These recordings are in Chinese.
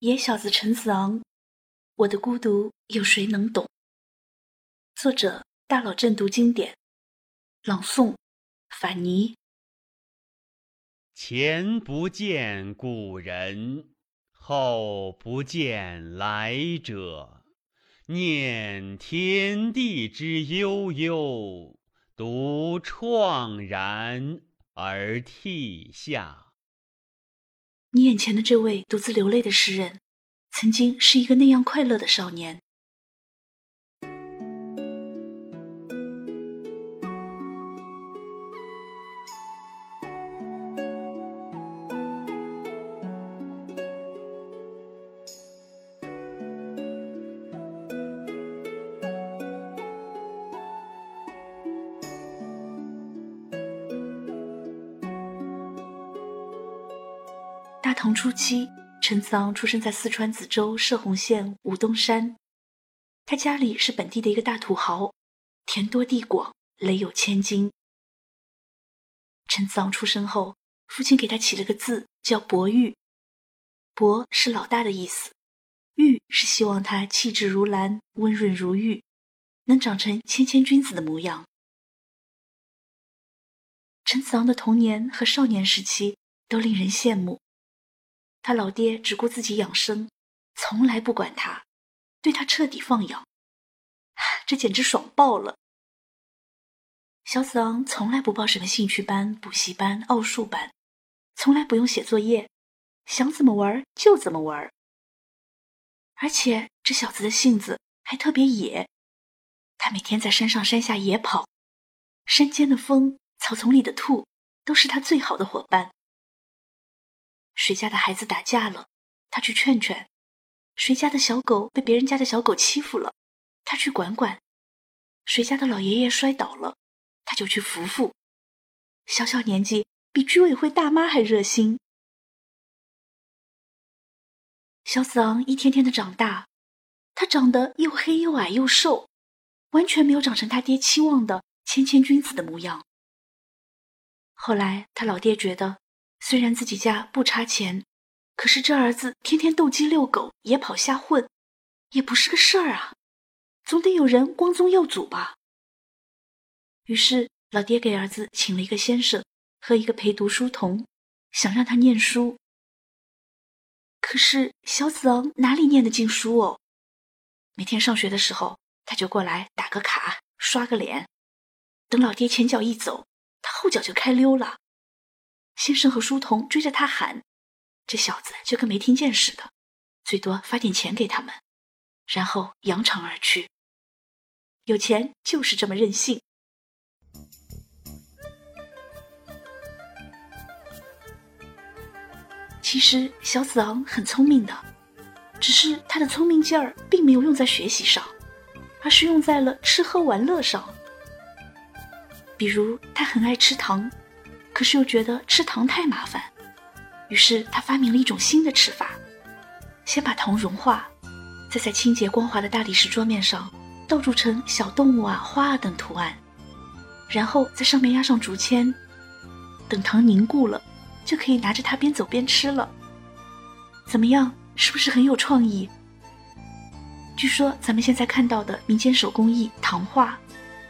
野小子陈子昂，我的孤独有谁能懂？作者：大佬正读经典，朗诵：反尼。前不见古人，后不见来者。念天地之悠悠，独怆然而涕下。你眼前的这位独自流泪的诗人，曾经是一个那样快乐的少年。唐初期，陈子昂出生在四川梓州射洪县武东山。他家里是本地的一个大土豪，田多地广，累有千金。陈子昂出生后，父亲给他起了个字叫伯玉，伯是老大的意思，玉是希望他气质如兰，温润如玉，能长成谦谦君子的模样。陈子昂的童年和少年时期都令人羡慕。他老爹只顾自己养生，从来不管他，对他彻底放养，这简直爽爆了。小子昂从来不报什么兴趣班、补习班、奥数班，从来不用写作业，想怎么玩就怎么玩。而且这小子的性子还特别野，他每天在山上山下野跑，山间的风、草丛里的兔，都是他最好的伙伴。谁家的孩子打架了，他去劝劝；谁家的小狗被别人家的小狗欺负了，他去管管；谁家的老爷爷摔倒了，他就去扶扶。小小年纪比居委会大妈还热心。小子昂一天天的长大，他长得又黑又矮又瘦，完全没有长成他爹期望的谦谦君子的模样。后来他老爹觉得。虽然自己家不差钱，可是这儿子天天斗鸡遛狗，野跑瞎混，也不是个事儿啊，总得有人光宗耀祖吧。于是老爹给儿子请了一个先生和一个陪读书童，想让他念书。可是小子昂哪里念得进书哦？每天上学的时候，他就过来打个卡，刷个脸，等老爹前脚一走，他后脚就开溜了。先生和书童追着他喊，这小子就跟没听见似的，最多发点钱给他们，然后扬长而去。有钱就是这么任性。其实小子昂很聪明的，只是他的聪明劲儿并没有用在学习上，而是用在了吃喝玩乐上。比如他很爱吃糖。可是又觉得吃糖太麻烦，于是他发明了一种新的吃法：先把糖融化，再在清洁光滑的大理石桌面上倒铸成小动物啊、花啊等图案，然后在上面压上竹签，等糖凝固了，就可以拿着它边走边吃了。怎么样，是不是很有创意？据说咱们现在看到的民间手工艺糖画，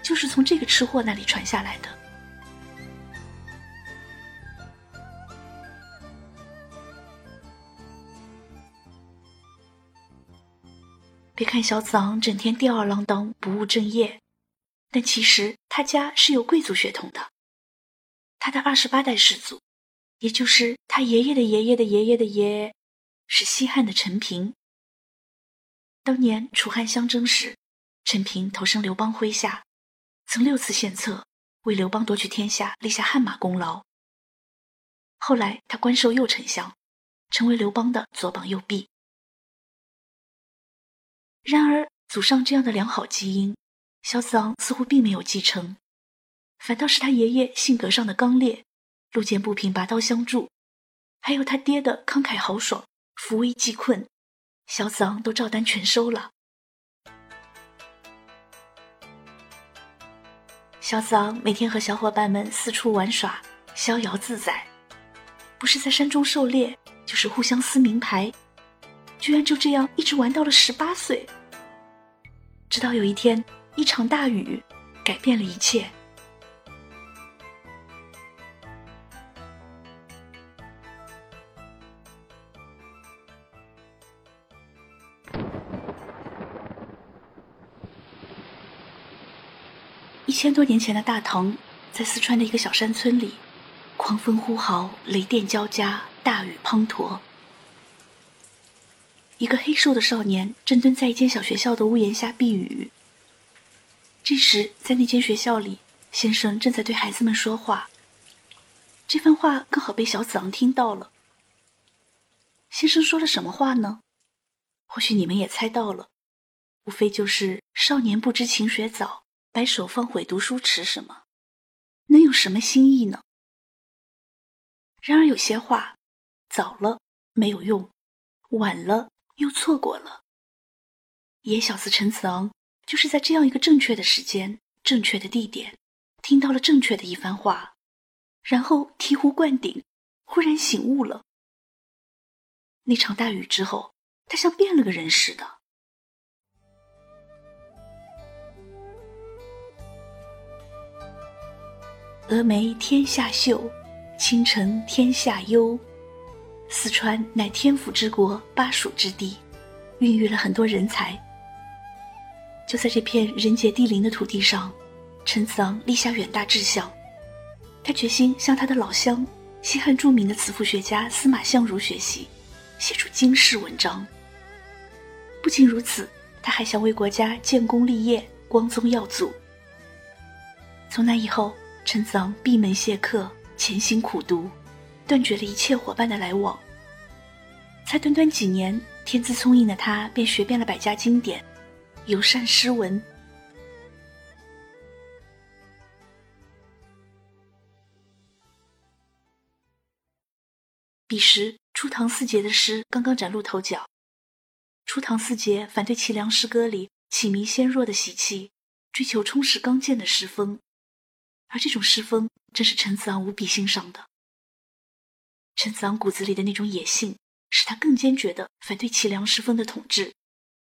就是从这个吃货那里传下来的。别看小子昂整天吊儿郎当、不务正业，但其实他家是有贵族血统的。他的二十八代始祖，也就是他爷爷的爷爷的爷爷的爷，是西汉的陈平。当年楚汉相争时，陈平投身刘邦麾下，曾六次献策，为刘邦夺取天下立下汗马功劳。后来他官授右丞相，成为刘邦的左膀右臂。然而，祖上这样的良好基因，小子昂似乎并没有继承，反倒是他爷爷性格上的刚烈，路见不平拔刀相助，还有他爹的慷慨豪爽，扶危济困，小子昂都照单全收了。小子昂每天和小伙伴们四处玩耍，逍遥自在，不是在山中狩猎，就是互相撕名牌。居然就这样一直玩到了十八岁。直到有一天，一场大雨改变了一切。一千多年前的大唐，在四川的一个小山村里，狂风呼号，雷电交加，大雨滂沱。一个黑瘦的少年正蹲在一间小学校的屋檐下避雨。这时，在那间学校里，先生正在对孩子们说话。这番话刚好被小子昂听到了。先生说了什么话呢？或许你们也猜到了，无非就是“少年不知勤学早，白首方悔读书迟”什么，能有什么新意呢？然而有些话，早了没有用，晚了。又错过了。野小子陈子昂就是在这样一个正确的时间、正确的地点，听到了正确的一番话，然后醍醐灌顶，忽然醒悟了。那场大雨之后，他像变了个人似的。峨眉天下秀，青城天下幽。四川乃天府之国，巴蜀之地，孕育了很多人才。就在这片人杰地灵的土地上，陈子昂立下远大志向。他决心向他的老乡、西汉著名的词赋学家司马相如学习，写出经世文章。不仅如此，他还想为国家建功立业、光宗耀祖。从那以后，陈子昂闭门谢客，潜心苦读。断绝了一切伙伴的来往。才短短几年，天资聪颖的他便学遍了百家经典，尤善诗文。彼时，初唐四杰的诗刚刚崭露头角。初唐四杰反对齐梁诗歌里起弥纤弱的习气，追求充实刚健的诗风，而这种诗风正是陈子昂无比欣赏的。陈子昂骨子里的那种野性，使他更坚决地反对齐梁诗风的统治，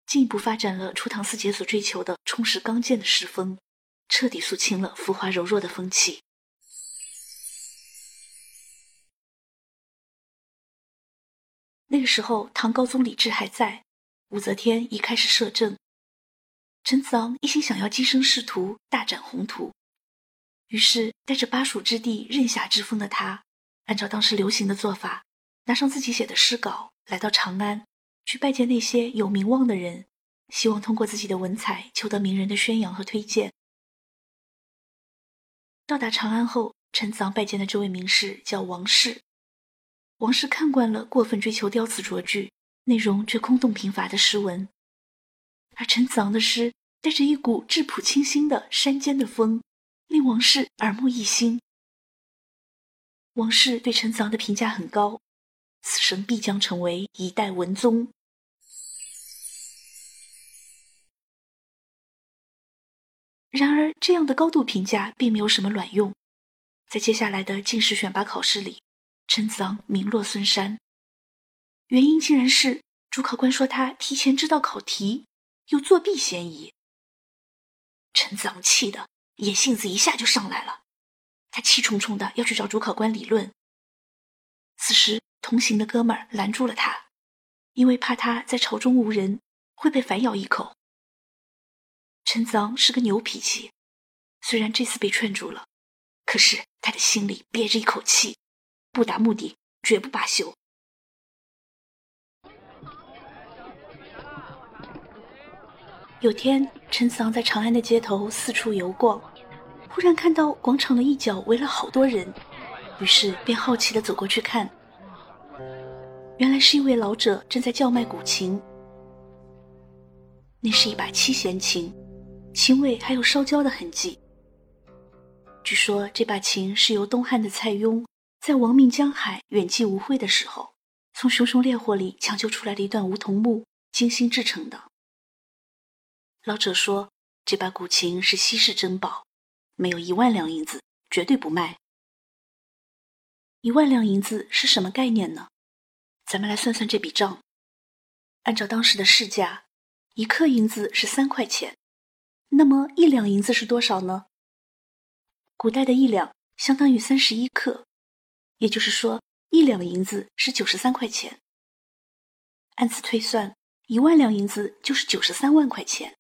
进一步发展了初唐四杰所追求的充实刚健的诗风，彻底肃清了浮华柔弱的风气。那个时候，唐高宗李治还在，武则天已开始摄政。陈子昂一心想要跻身仕途，大展宏图，于是带着巴蜀之地任侠之风的他。按照当时流行的做法，拿上自己写的诗稿，来到长安，去拜见那些有名望的人，希望通过自己的文采，求得名人的宣扬和推荐。到达长安后，陈子昂拜见的这位名士叫王氏。王氏看惯了过分追求雕词琢句、内容却空洞贫乏的诗文，而陈子昂的诗带着一股质朴清新的山间的风，令王氏耳目一新。王氏对陈子昂的评价很高，此生必将成为一代文宗。然而，这样的高度评价并没有什么卵用，在接下来的进士选拔考试里，陈子昂名落孙山。原因竟然是主考官说他提前知道考题，有作弊嫌疑。陈子昂气的野性子一下就上来了。他气冲冲的要去找主考官理论。此时，同行的哥们儿拦住了他，因为怕他在朝中无人会被反咬一口。陈子昂是个牛脾气，虽然这次被劝住了，可是他的心里憋着一口气，不达目的绝不罢休。有天，陈子昂在长安的街头四处游逛。忽然看到广场的一角围了好多人，于是便好奇的走过去看。原来是一位老者正在叫卖古琴，那是一把七弦琴，琴尾还有烧焦的痕迹。据说这把琴是由东汉的蔡邕在亡命江海、远寄吴会的时候，从熊熊烈火里抢救出来的一段梧桐木，精心制成的。老者说，这把古琴是稀世珍宝。没有一万两银子，绝对不卖。一万两银子是什么概念呢？咱们来算算这笔账。按照当时的市价，一克银子是三块钱。那么一两银子是多少呢？古代的一两相当于三十一克，也就是说，一两银子是九十三块钱。按此推算，一万两银子就是九十三万块钱。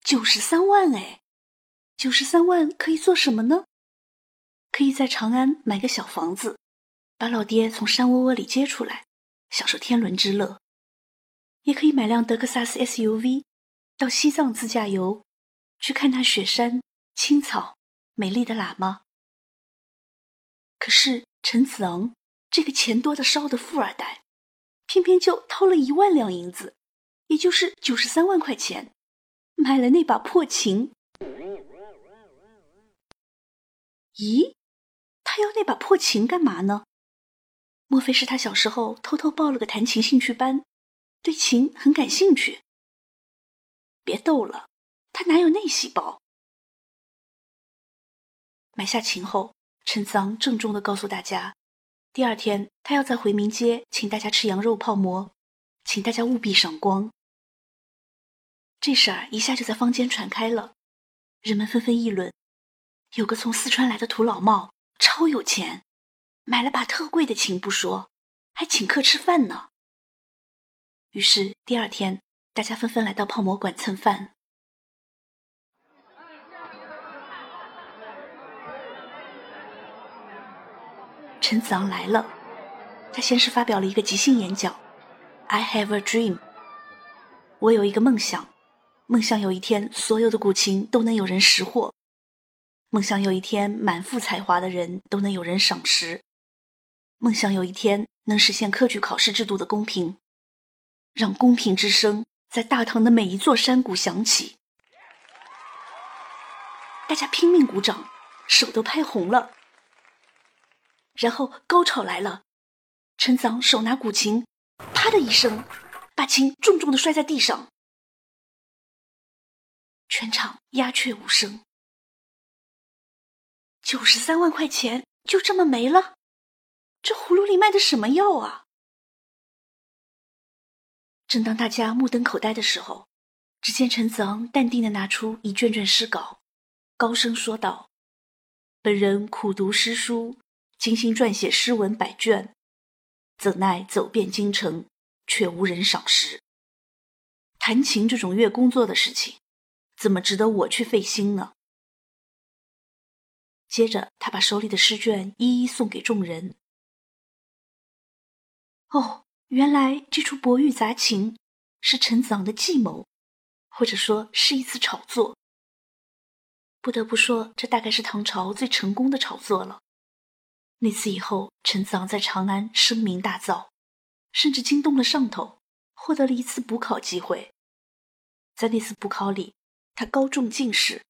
九十三万哎，九十三万可以做什么呢？可以在长安买个小房子，把老爹从山窝窝里接出来，享受天伦之乐；也可以买辆德克萨斯 SUV。到西藏自驾游，去看那雪山、青草、美丽的喇嘛。可是陈子昂这个钱多的烧的富二代，偏偏就掏了一万两银子，也就是九十三万块钱，买了那把破琴。咦，他要那把破琴干嘛呢？莫非是他小时候偷偷报了个弹琴兴趣班，对琴很感兴趣？别逗了，他哪有那细胞？买下琴后，陈桑郑重的告诉大家，第二天他要在回民街请大家吃羊肉泡馍，请大家务必赏光。这事儿一下就在坊间传开了，人们纷纷议论，有个从四川来的土老帽超有钱，买了把特贵的琴不说，还请客吃饭呢。于是第二天。大家纷纷来到泡馍馆蹭饭。陈子昂来了，他先是发表了一个即兴演讲：“I have a dream。”我有一个梦想，梦想有一天所有的古琴都能有人识货，梦想有一天满腹才华的人都能有人赏识，梦想有一天能实现科举考试制度的公平，让公平之声。在大唐的每一座山谷响起，大家拼命鼓掌，手都拍红了。然后高潮来了，陈子昂手拿古琴，啪的一声，把琴重重的摔在地上，全场鸦雀无声。九十三万块钱就这么没了，这葫芦里卖的什么药啊？正当大家目瞪口呆的时候，只见陈子昂淡定的拿出一卷卷诗稿，高声说道：“本人苦读诗书，精心撰写诗文百卷，怎奈走遍京城，却无人赏识。弹琴这种月工作的事情，怎么值得我去费心呢？”接着，他把手里的诗卷一一送给众人。哦。原来这出博玉杂情是陈子昂的计谋，或者说是一次炒作。不得不说，这大概是唐朝最成功的炒作了。那次以后，陈子昂在长安声名大噪，甚至惊动了上头，获得了一次补考机会。在那次补考里，他高中进士。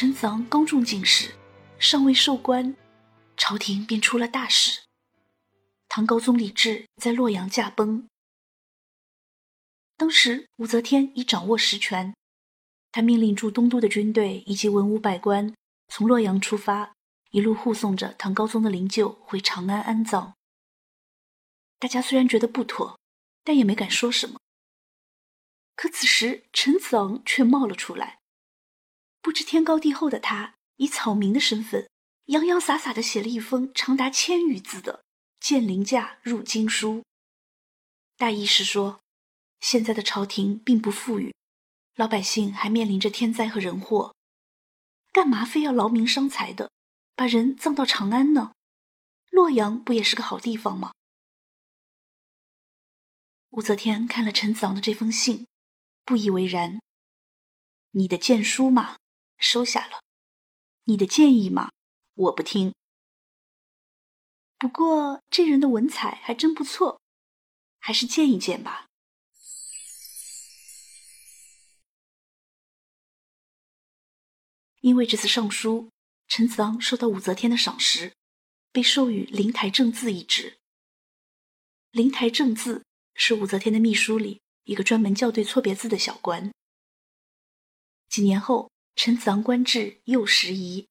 陈子昂刚中进士，尚未授官，朝廷便出了大事。唐高宗李治在洛阳驾崩。当时武则天已掌握实权，他命令驻东都的军队以及文武百官从洛阳出发，一路护送着唐高宗的灵柩回长安安葬。大家虽然觉得不妥，但也没敢说什么。可此时陈子昂却冒了出来。不知天高地厚的他，以草民的身份，洋洋洒洒的写了一封长达千余字的《建陵驾入京书》。大意是说，现在的朝廷并不富裕，老百姓还面临着天灾和人祸，干嘛非要劳民伤财的，把人葬到长安呢？洛阳不也是个好地方吗？武则天看了陈子昂的这封信，不以为然。你的谏书嘛，收下了；你的建议嘛，我不听。不过这人的文采还真不错，还是见一见吧。因为这次上书，陈子昂受到武则天的赏识，被授予灵台正字一职。灵台正字是武则天的秘书里一个专门校对错别字的小官。几年后，陈子昂官至右拾遗。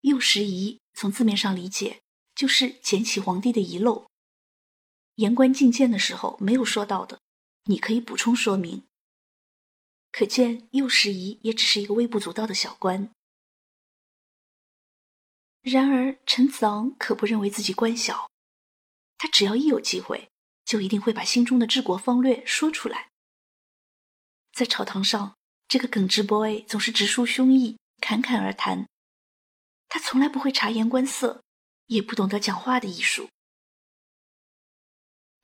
右拾遗从字面上理解就是捡起皇帝的遗漏。言官进谏的时候没有说到的，你可以补充说明。可见右拾遗也只是一个微不足道的小官。然而陈子昂可不认为自己官小，他只要一有机会，就一定会把心中的治国方略说出来。在朝堂上，这个耿直 boy 总是直抒胸臆，侃侃而谈。他从来不会察言观色，也不懂得讲话的艺术。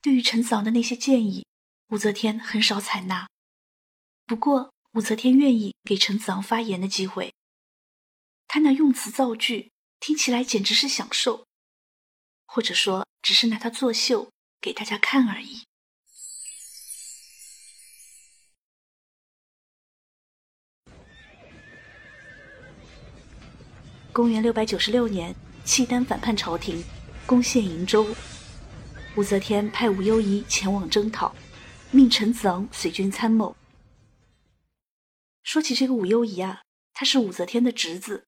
对于陈子昂的那些建议，武则天很少采纳。不过，武则天愿意给陈子昂发言的机会。他那用词造句听起来简直是享受，或者说，只是拿他作秀给大家看而已。公元六百九十六年，契丹反叛朝廷，攻陷瀛州。武则天派武攸宜前往征讨，命陈子昂随军参谋。说起这个武攸宜啊，他是武则天的侄子，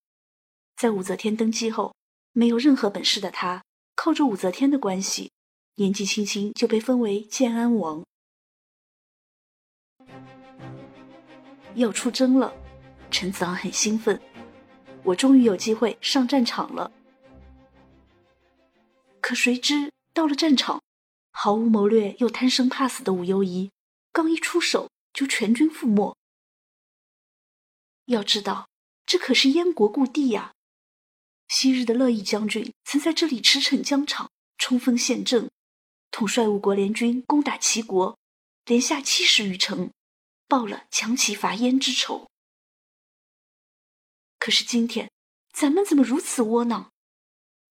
在武则天登基后，没有任何本事的他，靠着武则天的关系，年纪轻轻就被封为建安王。要出征了，陈子昂很兴奋，我终于有机会上战场了。可谁知到了战场，毫无谋略又贪生怕死的武攸宜，刚一出手就全军覆没。要知道，这可是燕国故地呀！昔日的乐毅将军曾在这里驰骋疆场，冲锋陷阵，统帅五国联军攻打齐国，连下七十余城，报了强齐伐燕之仇。可是今天，咱们怎么如此窝囊，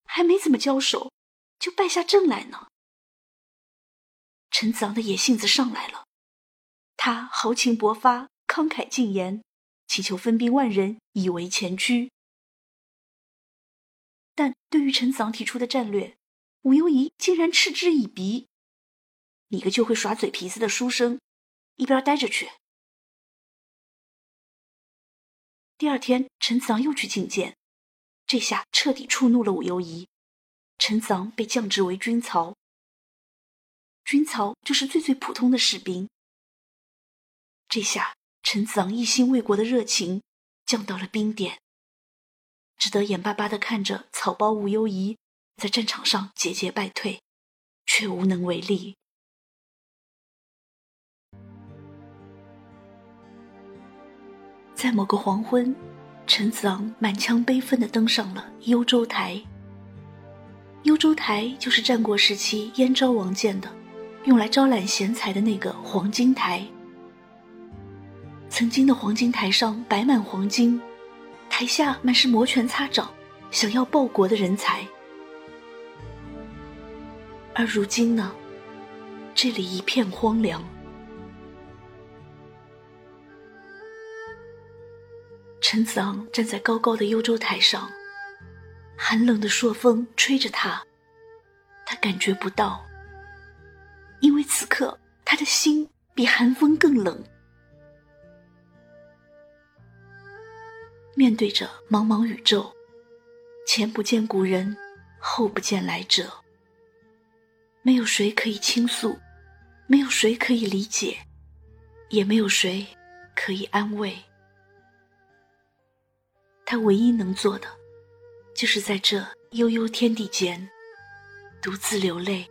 还没怎么交手，就败下阵来呢？陈子昂的野性子上来了，他豪情勃发，慷慨进言。祈求分兵万人以为前驱，但对于陈子昂提出的战略，武攸宜竟然嗤之以鼻。你个就会耍嘴皮子的书生，一边待着去！第二天，陈子昂又去觐见，这下彻底触怒了武攸宜。陈子昂被降职为军曹，军曹就是最最普通的士兵。这下。陈子昂一心为国的热情降到了冰点，只得眼巴巴地看着草包武攸宜在战场上节节败退，却无能为力。在某个黄昏，陈子昂满腔悲愤地登上了幽州台。幽州台就是战国时期燕昭王建的，用来招揽贤才的那个黄金台。曾经的黄金台上摆满黄金，台下满是摩拳擦掌、想要报国的人才。而如今呢，这里一片荒凉。陈子昂站在高高的幽州台上，寒冷的朔风吹着他，他感觉不到，因为此刻他的心比寒风更冷。面对着茫茫宇宙，前不见古人，后不见来者。没有谁可以倾诉，没有谁可以理解，也没有谁可以安慰。他唯一能做的，就是在这悠悠天地间，独自流泪。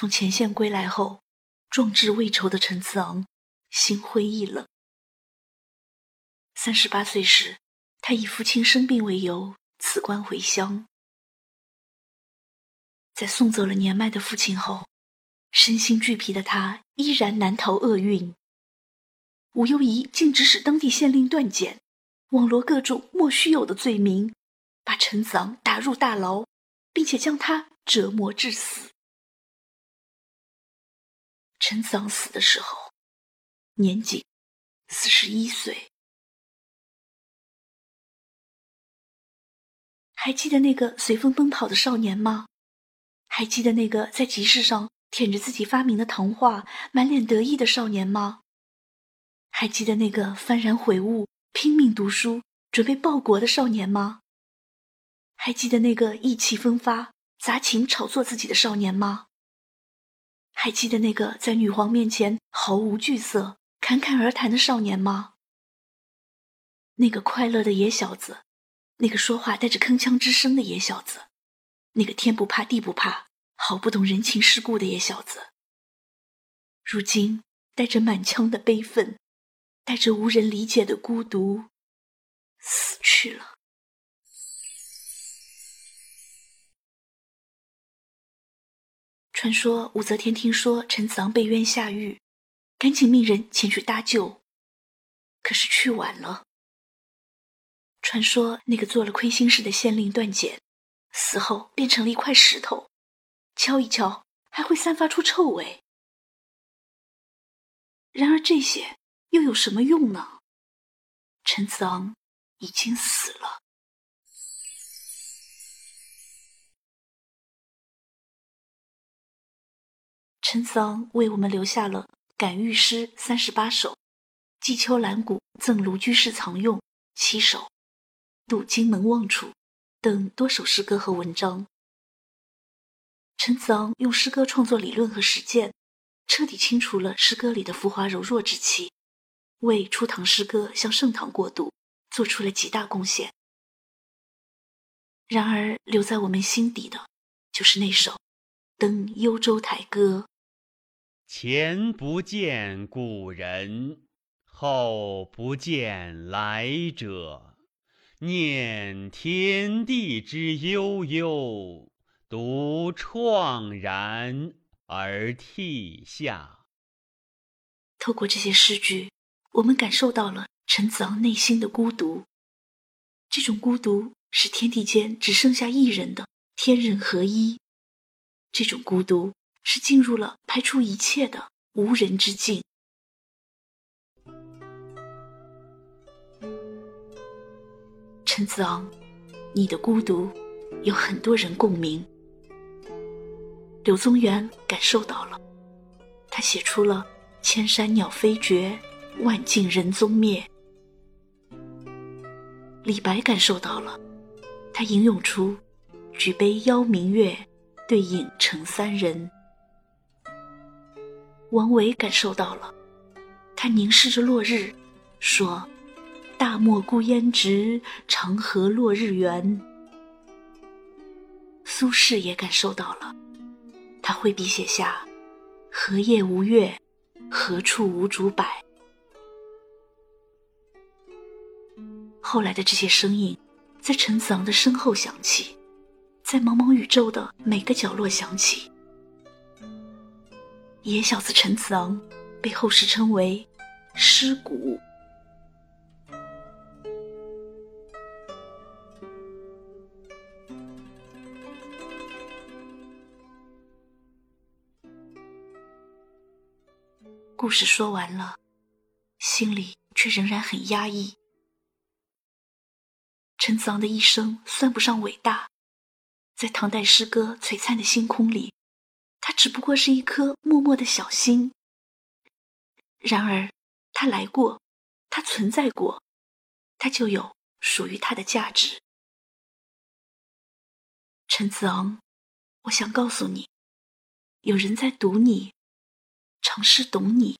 从前线归来后，壮志未酬的陈子昂心灰意冷。三十八岁时，他以父亲生病为由辞官回乡。在送走了年迈的父亲后，身心俱疲的他依然难逃厄运。武攸宜竟指使当地县令段简，网罗各种莫须有的罪名，把陈子昂打入大牢，并且将他折磨致死。陈子昂死的时候，年仅四十一岁。还记得那个随风奔跑的少年吗？还记得那个在集市上舔着自己发明的糖画、满脸得意的少年吗？还记得那个幡然悔悟、拼命读书、准备报国的少年吗？还记得那个意气风发、砸琴炒作自己的少年吗？还记得那个在女皇面前毫无惧色、侃侃而谈的少年吗？那个快乐的野小子，那个说话带着铿锵之声的野小子，那个天不怕地不怕、毫不懂人情世故的野小子，如今带着满腔的悲愤。带着无人理解的孤独，死去了。传说武则天听说陈子昂被冤下狱，赶紧命人前去搭救，可是去晚了。传说那个做了亏心事的县令段简，死后变成了一块石头，敲一敲还会散发出臭味。然而这些。又有什么用呢？陈子昂已经死了。陈子昂为我们留下了感遇诗三十八首，寄秋兰谷赠卢居士藏用七首，渡荆门望楚等多首诗歌和文章。陈子昂用诗歌创作理论和实践，彻底清除了诗歌里的浮华柔弱之气。为初唐诗歌向盛唐过渡做出了极大贡献。然而，留在我们心底的，就是那首《登幽州台歌》：前不见古人，后不见来者。念天地之悠悠，独怆然而涕下。透过这些诗句。我们感受到了陈子昂内心的孤独，这种孤独是天地间只剩下一人的天人合一，这种孤独是进入了排除一切的无人之境。陈子昂，你的孤独有很多人共鸣。柳宗元感受到了，他写出了“千山鸟飞绝”。万径人踪灭。李白感受到了，他吟咏出“举杯邀明月，对影成三人”。王维感受到了，他凝视着落日，说：“大漠孤烟直，长河落日圆。”苏轼也感受到了，他挥笔写下：“荷叶无月，何处无竹柏。”后来的这些声音，在陈子昂的身后响起，在茫茫宇宙的每个角落响起。野小子陈子昂被后世称为“尸骨”。故事说完了，心里却仍然很压抑。陈子昂的一生算不上伟大，在唐代诗歌璀璨的星空里，他只不过是一颗默默的小星。然而，他来过，他存在过，他就有属于他的价值。陈子昂，我想告诉你，有人在读你，尝试懂你。